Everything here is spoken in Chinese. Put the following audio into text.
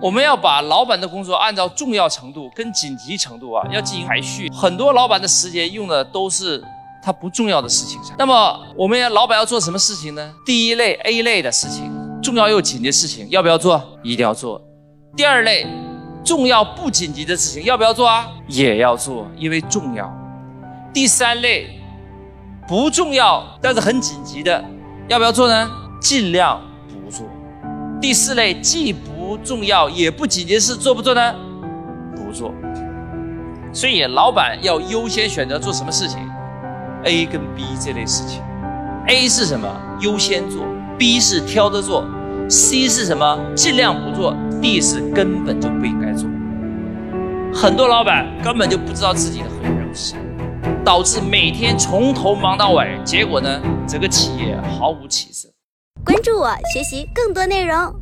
我们要把老板的工作按照重要程度跟紧急程度啊，要进行排序。很多老板的时间用的都是他不重要的事情上。那么我们要老板要做什么事情呢？第一类 A 类的事情，重要又紧急的事情，要不要做？一定要做。第二类，重要不紧急的事情，要不要做啊？也要做，因为重要。第三类，不重要但是很紧急的，要不要做呢？尽量不做。第四类，既不不重要也不紧急事，做不做呢？不做。所以老板要优先选择做什么事情？A 跟 B 这类事情。A 是什么？优先做。B 是挑着做。C 是什么？尽量不做。D 是根本就不应该做。很多老板根本就不知道自己的核心任务是什么，导致每天从头忙到尾，结果呢，整个企业毫无起色。关注我，学习更多内容。